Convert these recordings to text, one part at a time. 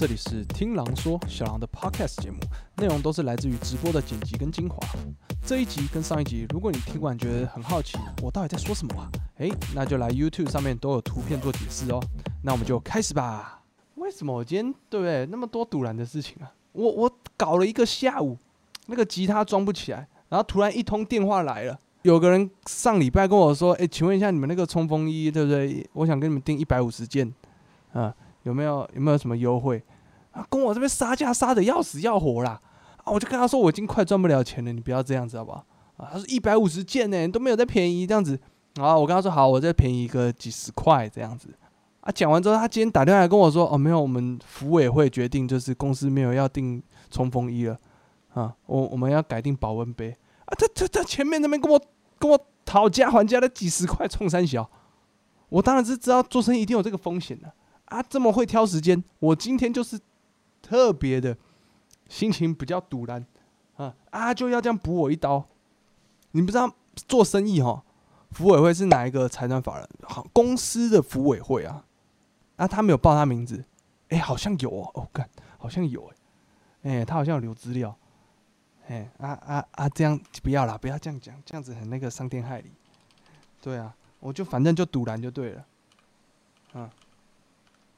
这里是听狼说小狼的 Podcast 节目，内容都是来自于直播的剪辑跟精华。这一集跟上一集，如果你听完觉得很好奇，我到底在说什么啊？诶，那就来 YouTube 上面都有图片做解释哦。那我们就开始吧。为什么我今天对不对那么多堵然的事情啊？我我搞了一个下午，那个吉他装不起来，然后突然一通电话来了，有个人上礼拜跟我说，诶，请问一下你们那个冲锋衣对不对？我想跟你们订一百五十件，啊。有没有有没有什么优惠啊？跟我这边杀价杀的要死要活啦！啊，我就跟他说我已经快赚不了钱了，你不要这样子好不好？啊，他说一百五十件呢，都没有再便宜这样子。啊，我跟他说好，我再便宜个几十块这样子。啊，讲完之后，他今天打电话来跟我说，哦，没有，我们服委会决定就是公司没有要订冲锋衣了。啊，我我们要改订保温杯。啊，他他他前面那边跟我跟我讨价还价的几十块冲三小，我当然是知道做生意一定有这个风险的。啊这么会挑时间，我今天就是特别的心情比较堵然啊啊，就要这样补我一刀。你不知道做生意哈，服委会是哪一个财团法人？好，公司的服委会啊。啊，他没有报他名字，哎，好像有哦，哦，干，好像有哎，哎，他好像有留资料，哎，啊啊啊，这样不要啦，不要这样讲，这样子很那个伤天害理。对啊，我就反正就堵然就对了，嗯。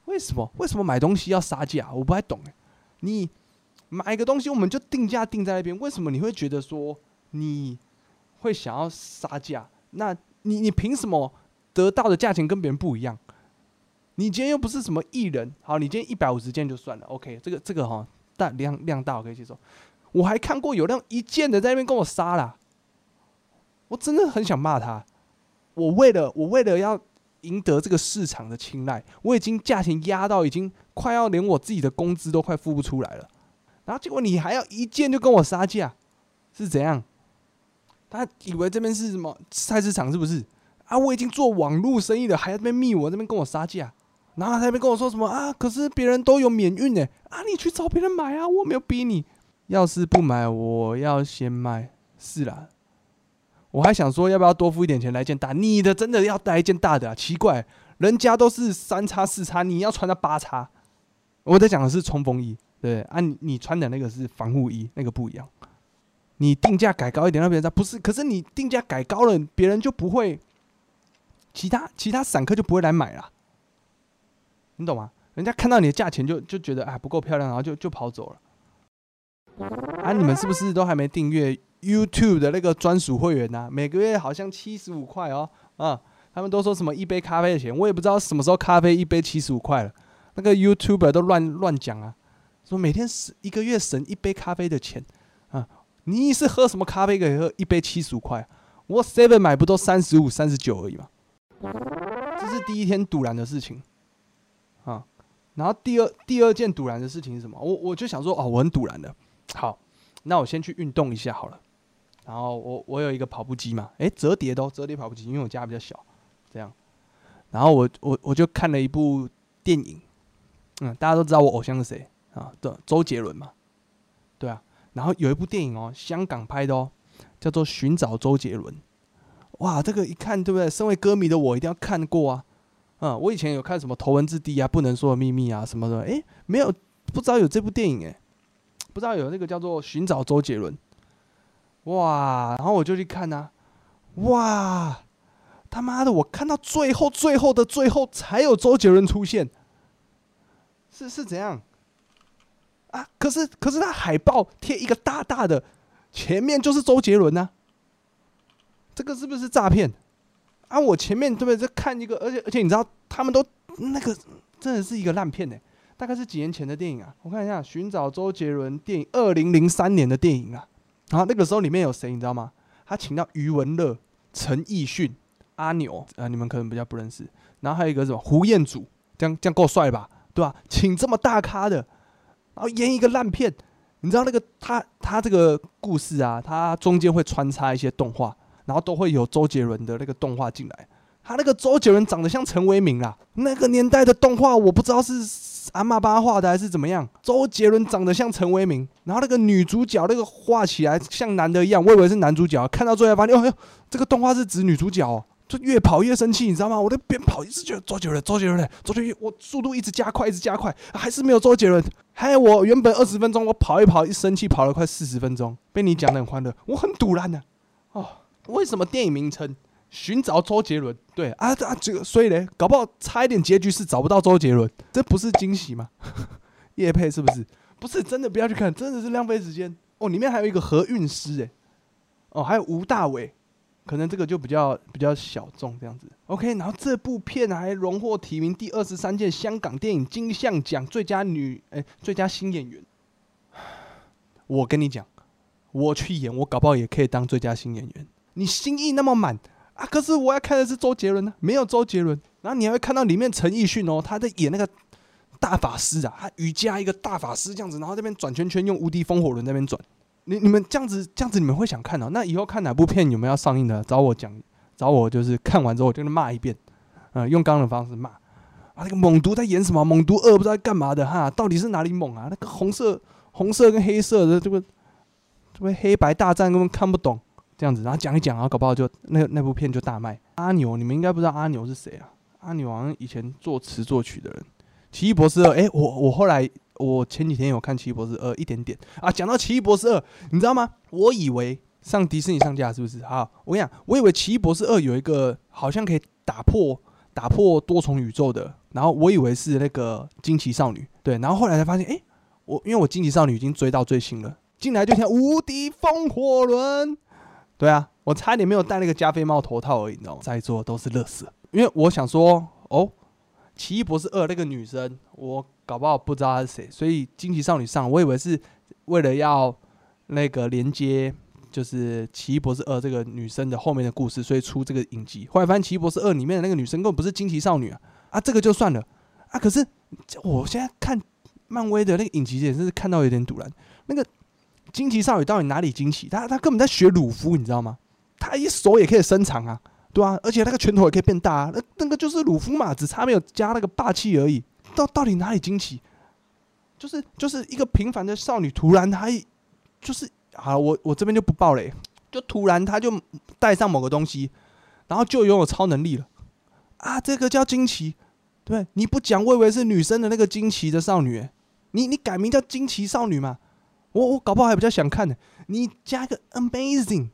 为什么？为什么买东西要杀价？我不太懂哎。你买一个东西，我们就定价定在那边。为什么你会觉得说你会想要杀价？那你你凭什么得到的价钱跟别人不一样？你今天又不是什么艺人，好，你今天一百五十件就算了，OK，这个这个哈大量量大我可以接受。我还看过有那一件的在那边跟我杀啦，我真的很想骂他。我为了我为了要。赢得这个市场的青睐，我已经价钱压到已经快要连我自己的工资都快付不出来了，然后结果你还要一件就跟我杀价，是怎样？他以为这边是什么菜市场是不是？啊，我已经做网络生意了，还在那边密我那边跟我杀价，然后他那边跟我说什么啊？可是别人都有免运呢，啊，你去找别人买啊，我没有逼你，要是不买，我要先卖，是啦。我还想说，要不要多付一点钱来件大？你的真的要带一件大的啊？奇怪，人家都是三叉四叉，你要穿到八叉。我在讲的是冲锋衣，对啊，你你穿的那个是防护衣，那个不一样。你定价改高一点，让别人不是？可是你定价改高了，别人就不会，其他其他散客就不会来买了。你懂吗？人家看到你的价钱就就觉得啊不够漂亮，然后就就跑走了。啊，你们是不是都还没订阅？YouTube 的那个专属会员呐，每个月好像七十五块哦，啊，他们都说什么一杯咖啡的钱，我也不知道什么时候咖啡一杯七十五块了。那个 YouTuber 都乱乱讲啊，说每天省一个月省一杯咖啡的钱啊，你是喝什么咖啡可以喝一杯七十五块？我 Seven 买不都三十五、三十九而已嘛？这是第一天堵然的事情啊，然后第二第二件堵然的事情是什么？我我就想说哦，我很堵然的，好，那我先去运动一下好了。然后我我有一个跑步机嘛，诶，折叠的哦，折叠跑步机，因为我家比较小，这样。然后我我我就看了一部电影，嗯，大家都知道我偶像是谁啊？对，周杰伦嘛，对啊。然后有一部电影哦，香港拍的哦，叫做《寻找周杰伦》。哇，这个一看对不对？身为歌迷的我一定要看过啊。嗯，我以前有看什么《头文字 D》啊，《不能说的秘密》啊什么的，诶，没有，不知道有这部电影诶，不知道有那个叫做《寻找周杰伦》。哇，然后我就去看呐，哇，他妈的，我看到最后最后的最后才有周杰伦出现，是是怎样？啊，可是可是他海报贴一个大大的，前面就是周杰伦呐，这个是不是诈骗？啊，我前面对不对在看一个，而且而且你知道他们都那个真的是一个烂片呢，大概是几年前的电影啊，我看一下《寻找周杰伦》电影，二零零三年的电影啊。然后那个时候里面有谁你知道吗？他请到余文乐、陈奕迅、阿牛，呃，你们可能比较不认识。然后还有一个什么胡彦祖，这样这样够帅吧？对吧？请这么大咖的，然后演一个烂片，你知道那个他他这个故事啊，他中间会穿插一些动画，然后都会有周杰伦的那个动画进来。他那个周杰伦长得像陈为民啦，那个年代的动画我不知道是。阿妈巴画的还是怎么样？周杰伦长得像陈为民，然后那个女主角那个画起来像男的一样，我以为是男主角，看到最后发现，哦哟，这个动画是指女主角，就越跑越生气，你知道吗？我在边跑一直觉得周杰伦，周杰伦，周杰伦，我速度一直加快，一直加快，还是没有周杰伦。还有我原本二十分钟，我跑一跑，一生气跑了快四十分钟，被你讲的很欢乐，我很堵烂的。哦，为什么电影名称寻找周杰伦？对啊啊，这个所以呢，搞不好差一点结局是找不到周杰伦，这不是惊喜吗？叶佩是不是？不是真的，不要去看，真的是浪费时间。哦，里面还有一个何韵诗，哎，哦，还有吴大伟，可能这个就比较比较小众这样子。OK，然后这部片还荣获提名第二十三届香港电影金像奖最佳女哎最佳新演员。我跟你讲，我去演，我搞不好也可以当最佳新演员。你心意那么满啊，可是我要看的是周杰伦呢，没有周杰伦。然后你还会看到里面陈奕迅哦，他在演那个大法师啊，他瑜伽一个大法师这样子，然后这边转圈圈，用无敌风火轮那边转。你你们这样子这样子，你们会想看哦？那以后看哪部片有没有要上映的？找我讲，找我就是看完之后我就骂一遍，嗯，用刚刚的方式骂啊！那个猛毒在演什么？猛毒二不知道在干嘛的哈？到底是哪里猛啊？那个红色红色跟黑色的这个这个黑白大战根本看不懂，这样子，然后讲一讲，然后搞不好就那那部片就大卖。阿牛，你们应该不知道阿牛是谁啊？阿牛好像以前作词作曲的人，《奇异博士二》哎，我我后来。我前几天有看《奇异博士二》一点点啊，讲到《奇异博士二》，你知道吗？我以为上迪士尼上架是不是？好，我跟你讲，我以为《奇异博士二》有一个好像可以打破打破多重宇宙的，然后我以为是那个惊奇少女，对，然后后来才发现，哎，我因为我惊奇少女已经追到最新了，进来就听无敌风火轮，对啊，我差点没有戴那个加菲猫头套而已，你知道吗？在座都是乐色，因为我想说，哦。奇异博士二那个女生，我搞不好不知道她是谁，所以惊奇少女上，我以为是为了要那个连接，就是奇异博士二这个女生的后面的故事，所以出这个影集。后来发现奇异博士二里面的那个女生根本不是惊奇少女啊，啊，这个就算了啊。可是我现在看漫威的那个影集，也是看到有点堵然。那个惊奇少女到底哪里惊奇？她她根本在学鲁夫，你知道吗？她一手也可以伸长啊。对啊，而且那个拳头也可以变大啊，那那个就是鲁夫嘛，只差没有加那个霸气而已。到到底哪里惊奇？就是就是一个平凡的少女，突然她就是好，我我这边就不爆雷，就突然她就带上某个东西，然后就拥有超能力了啊！这个叫惊奇，对，你不讲，我以为是女生的那个惊奇的少女，你你改名叫惊奇少女嘛？我我搞不好还比较想看呢，你加个 amazing。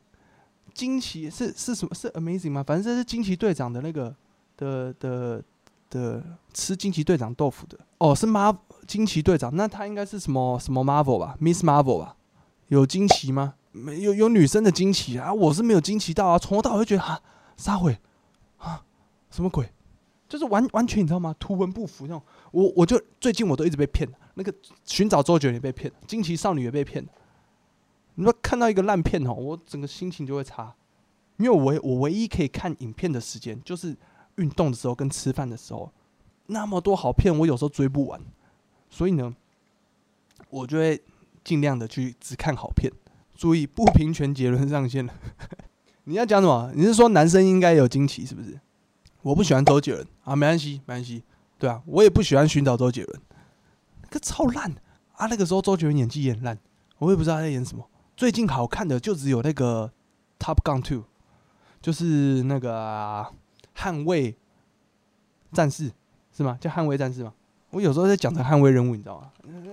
惊奇是是什么？是 amazing 吗？反正这是惊奇队长的那个的的的吃惊奇队长豆腐的哦，是 Mar 惊奇队长，那他应该是什么什么 Marvel 吧？Miss Marvel 吧？有惊奇吗？没有有女生的惊奇啊！我是没有惊奇到啊，从头到尾就觉得哈撒毁啊什么鬼？就是完完全你知道吗？图文不符那种。我我就最近我都一直被骗，那个寻找周杰伦被骗，惊奇少女也被骗。你说看到一个烂片哦，我整个心情就会差，因为我我唯一可以看影片的时间就是运动的时候跟吃饭的时候，那么多好片我有时候追不完，所以呢，我就会尽量的去只看好片。注意不平权结论上线了，你要讲什么？你是说男生应该有惊奇是不是？我不喜欢周杰伦啊，没关系没关系，对啊，我也不喜欢寻找周杰伦，个超烂啊，那个时候周杰伦演技也烂，我也不知道他在演什么。最近好看的就只有那个《Top Gun Two》，就是那个捍卫战士是吗？叫捍卫战士吗？我有时候在讲成捍卫任务，你知道吗？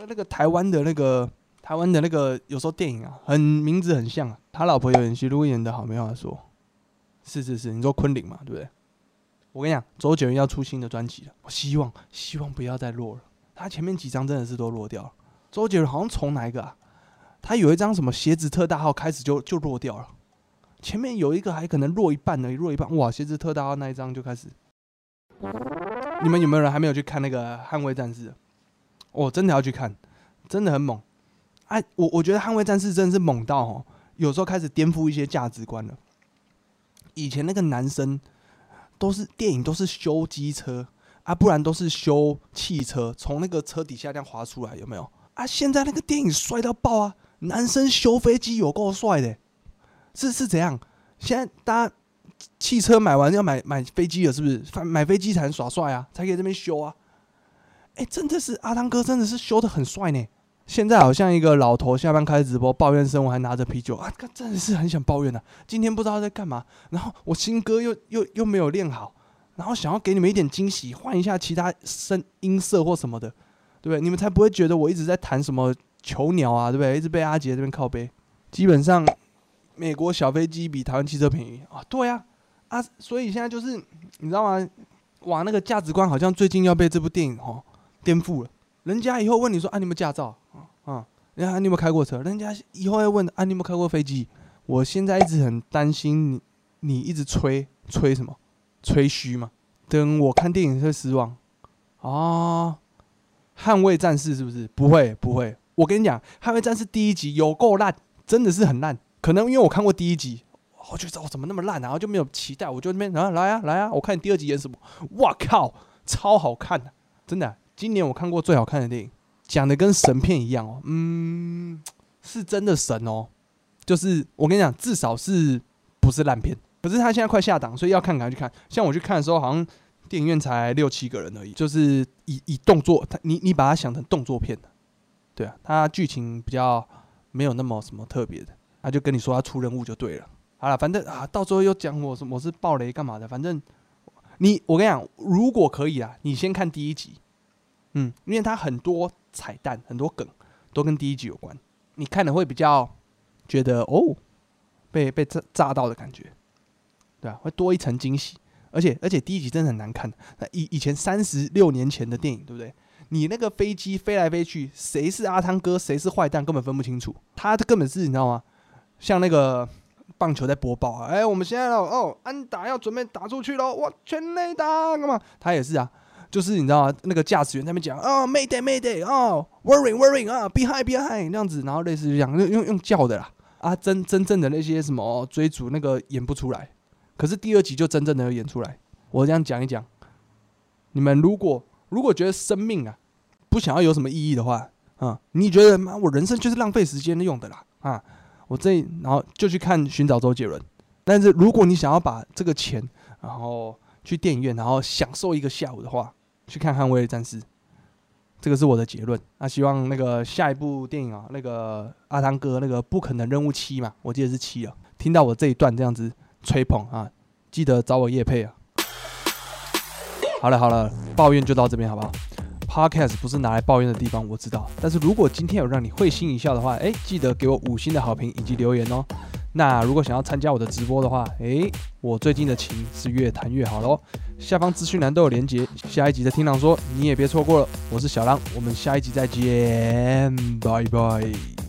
那个台湾的那个台湾的那个有时候电影啊，很名字很像啊。他老婆有演戏，如果演的好，没话说。是是是，你说昆凌嘛，对不对？我跟你讲，周杰伦要出新的专辑了，我希望希望不要再落了。他前面几张真的是都落掉了。周杰伦好像从哪一个啊？他有一张什么鞋子特大号开始就就落掉了，前面有一个还可能落一半呢，落一半哇！鞋子特大号那一张就开始。你们有没有人还没有去看那个《捍卫战士》？哦，真的要去看，真的很猛。哎，我我觉得《捍卫战士》真的是猛到哦，有时候开始颠覆一些价值观了。以前那个男生都是电影都是修机车啊，不然都是修汽车，从那个车底下这样滑出来，有没有？啊，现在那个电影帅到爆啊！男生修飞机有够帅的，是是怎样？现在大家汽车买完要买买飞机了，是不是？买飞机才能耍帅啊，才可以这边修啊！哎，真的是阿汤哥，真的是修的很帅呢。现在好像一个老头下班开直播抱怨生活，还拿着啤酒啊，真的是很想抱怨的。今天不知道在干嘛，然后我新歌又又又没有练好，然后想要给你们一点惊喜，换一下其他声音色或什么的，对不对？你们才不会觉得我一直在弹什么囚鸟啊，对不对？一直被阿杰这边靠背。基本上，美国小飞机比台湾汽车便宜啊，对呀，啊，所以现在就是你知道吗？哇，那个价值观好像最近要被这部电影哦颠覆了。人家以后问你说啊，你有没有驾照？啊，人家你有没有开过车？人家以后要问啊，你有没有开过飞机？我现在一直很担心你，你一直吹吹什么？吹嘘嘛。等我看电影会失望啊！捍卫战士是不是？不会不会，我跟你讲，捍卫战士第一集有够烂，真的是很烂。可能因为我看过第一集，我觉得哦怎么那么烂，然后就没有期待，我就那边然后来啊来啊，我看第二集演什么？哇靠，超好看的，真的。今年我看过最好看的电影，讲的跟神片一样哦，嗯，是真的神哦，就是我跟你讲，至少是不是烂片？可是他现在快下档，所以要看赶快去看。像我去看的时候，好像电影院才六七个人而已，就是以以动作，他你你把它想成动作片的，对啊，他剧情比较没有那么什么特别的，他就跟你说他出任务就对了。好了，反正啊，到时候又讲我什么是暴雷干嘛的，反正你我跟你讲，如果可以啊，你先看第一集。嗯，因为它很多彩蛋、很多梗都跟第一集有关，你看的会比较觉得哦，被被炸炸到的感觉，对啊，会多一层惊喜。而且而且第一集真的很难看，那以以前三十六年前的电影，对不对？你那个飞机飞来飞去，谁是阿汤哥，谁是坏蛋，根本分不清楚。他根本是你知道吗？像那个棒球在播报，哎，我们现在哦，安打要准备打出去喽，哇，全垒打干嘛？他也是啊。就是你知道吗？那个驾驶员在那边讲啊，Mayday Mayday 啊，Worry Worrying 啊，Behind Behind 那样子，然后类似这样用用用叫的啦啊，真真正的那些什么追逐那个演不出来，可是第二集就真正的演出来。我这样讲一讲，你们如果如果觉得生命啊不想要有什么意义的话啊，你觉得妈我人生就是浪费时间用的啦啊，我这然后就去看寻找周杰伦。但是如果你想要把这个钱然后去电影院然后享受一个下午的话，去看《捍卫战士》，这个是我的结论。那希望那个下一部电影啊，那个阿汤哥那个不可能任务七嘛，我记得是七啊。听到我这一段这样子吹捧啊，记得找我叶配啊。好了好了，抱怨就到这边好不好？Podcast 不是拿来抱怨的地方，我知道。但是如果今天有让你会心一笑的话，哎，记得给我五星的好评以及留言哦。那如果想要参加我的直播的话，诶，我最近的琴是越弹越好喽。下方资讯栏都有连接，下一集的听狼说你也别错过了。我是小狼，我们下一集再见，拜拜。